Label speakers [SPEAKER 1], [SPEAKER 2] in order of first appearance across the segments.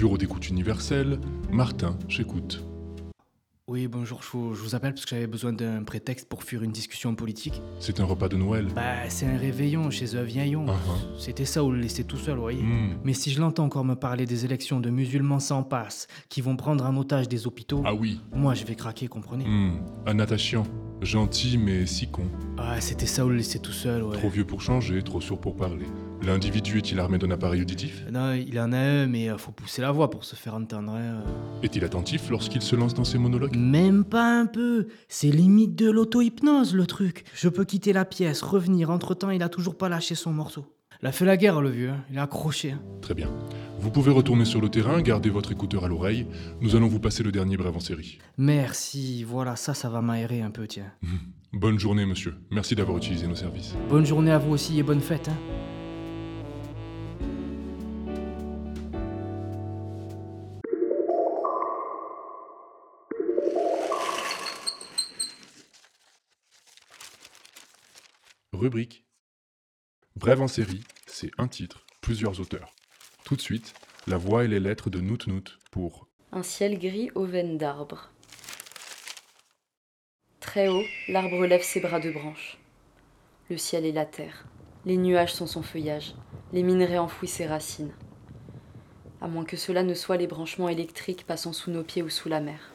[SPEAKER 1] Bureau d'écoute universelle, Martin, j'écoute.
[SPEAKER 2] Oui, bonjour, je vous, je vous appelle parce que j'avais besoin d'un prétexte pour fuir une discussion politique.
[SPEAKER 1] C'est un repas de Noël.
[SPEAKER 2] Bah, c'est un réveillon chez un vieillon.
[SPEAKER 1] Ah, ah.
[SPEAKER 2] C'était ça ou le laisser tout seul, vous voyez.
[SPEAKER 1] Hmm.
[SPEAKER 2] Mais si je l'entends encore me parler des élections de musulmans sans passe, qui vont prendre en otage des hôpitaux,
[SPEAKER 1] Ah oui.
[SPEAKER 2] moi je vais craquer, comprenez
[SPEAKER 1] Hmm. Un attachant. Gentil mais si con.
[SPEAKER 2] Ah, c'était ça ou le laisser tout seul, ouais.
[SPEAKER 1] Trop vieux pour changer, trop sourd pour parler. L'individu est-il armé d'un appareil auditif?
[SPEAKER 2] Non, il en a un, mais euh, faut pousser la voix pour se faire entendre. hein, euh.
[SPEAKER 1] Est-il attentif lorsqu'il se lance dans ses monologues?
[SPEAKER 2] Même pas un peu. C'est limite de l'auto-hypnose, le truc. Je peux quitter la pièce, revenir. Entre-temps, il a toujours pas lâché son morceau. Il a fait la guerre, le vieux. hein. Il a accroché. hein.
[SPEAKER 1] Très bien. Vous pouvez retourner sur le terrain, garder votre écouteur à l'oreille. Nous allons vous passer le dernier brève en série.
[SPEAKER 2] Merci. Voilà, ça, ça va m'aérer un peu, tiens.
[SPEAKER 1] Bonne journée, monsieur. Merci d'avoir utilisé nos services.
[SPEAKER 2] Bonne journée à vous aussi et bonne fête. Hein.
[SPEAKER 1] Rubrique. Brève en série, c'est un titre, plusieurs auteurs. Tout de suite, la voix et les lettres de Nout Nout pour
[SPEAKER 3] Un ciel gris aux veines d'arbres. Très haut, l'arbre lève ses bras de branches. Le ciel est la terre. Les nuages sont son feuillage. Les minerais enfouissent ses racines. À moins que cela ne soit les branchements électriques passant sous nos pieds ou sous la mer.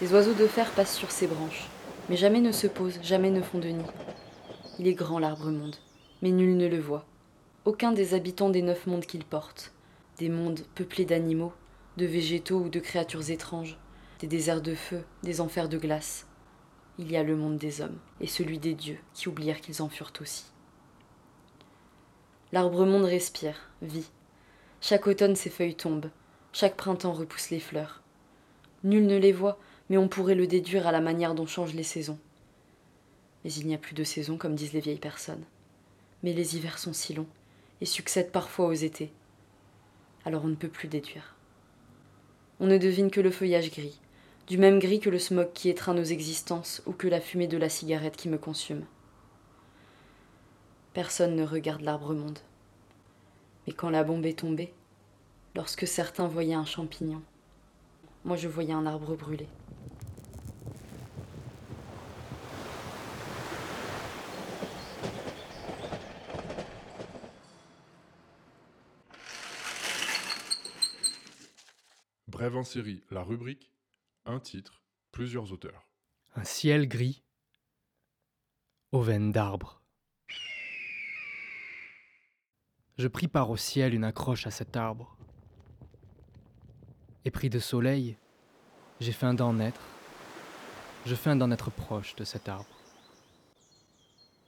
[SPEAKER 3] Des oiseaux de fer passent sur ses branches, mais jamais ne se posent, jamais ne font de nid. Il est grand l'arbre monde, mais nul ne le voit. Aucun des habitants des neuf mondes qu'il porte, des mondes peuplés d'animaux, de végétaux ou de créatures étranges, des déserts de feu, des enfers de glace. Il y a le monde des hommes et celui des dieux qui oublièrent qu'ils en furent aussi. L'arbre monde respire, vit. Chaque automne ses feuilles tombent, chaque printemps repousse les fleurs. Nul ne les voit, mais on pourrait le déduire à la manière dont changent les saisons. Mais il n'y a plus de saison, comme disent les vieilles personnes. Mais les hivers sont si longs et succèdent parfois aux étés. Alors on ne peut plus déduire. On ne devine que le feuillage gris, du même gris que le smog qui étreint nos existences ou que la fumée de la cigarette qui me consume. Personne ne regarde l'arbre monde. Mais quand la bombe est tombée, lorsque certains voyaient un champignon, moi je voyais un arbre brûlé.
[SPEAKER 1] Brève en série, la rubrique, un titre, plusieurs auteurs.
[SPEAKER 2] Un ciel gris aux veines d'arbres. Je pris part au ciel une accroche à cet arbre. Et pris de soleil, j'ai faim d'en être. Je feins d'en être proche de cet arbre.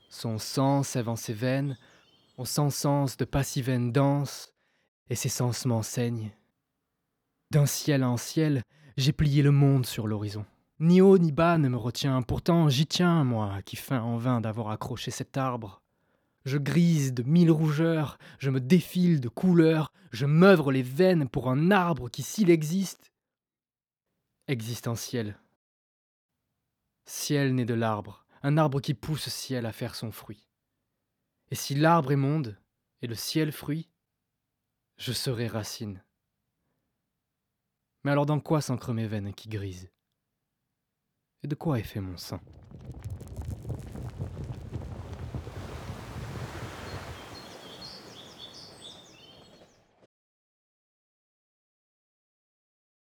[SPEAKER 2] Son sang sève en ses veines, on sent sens de pas si denses, et ses sens m'enseignent. D'un ciel en ciel, j'ai plié le monde sur l'horizon. Ni haut ni bas ne me retient, pourtant j'y tiens, moi, qui feins en vain d'avoir accroché cet arbre. Je grise de mille rougeurs, je me défile de couleurs, je m'œuvre les veines pour un arbre qui, s'il existe, existe en ciel. Ciel né de l'arbre, un arbre qui pousse ciel à faire son fruit. Et si l'arbre est monde, et le ciel fruit, je serai racine. Mais alors dans quoi s'ancrent mes veines qui grisent? Et de quoi est fait mon sang?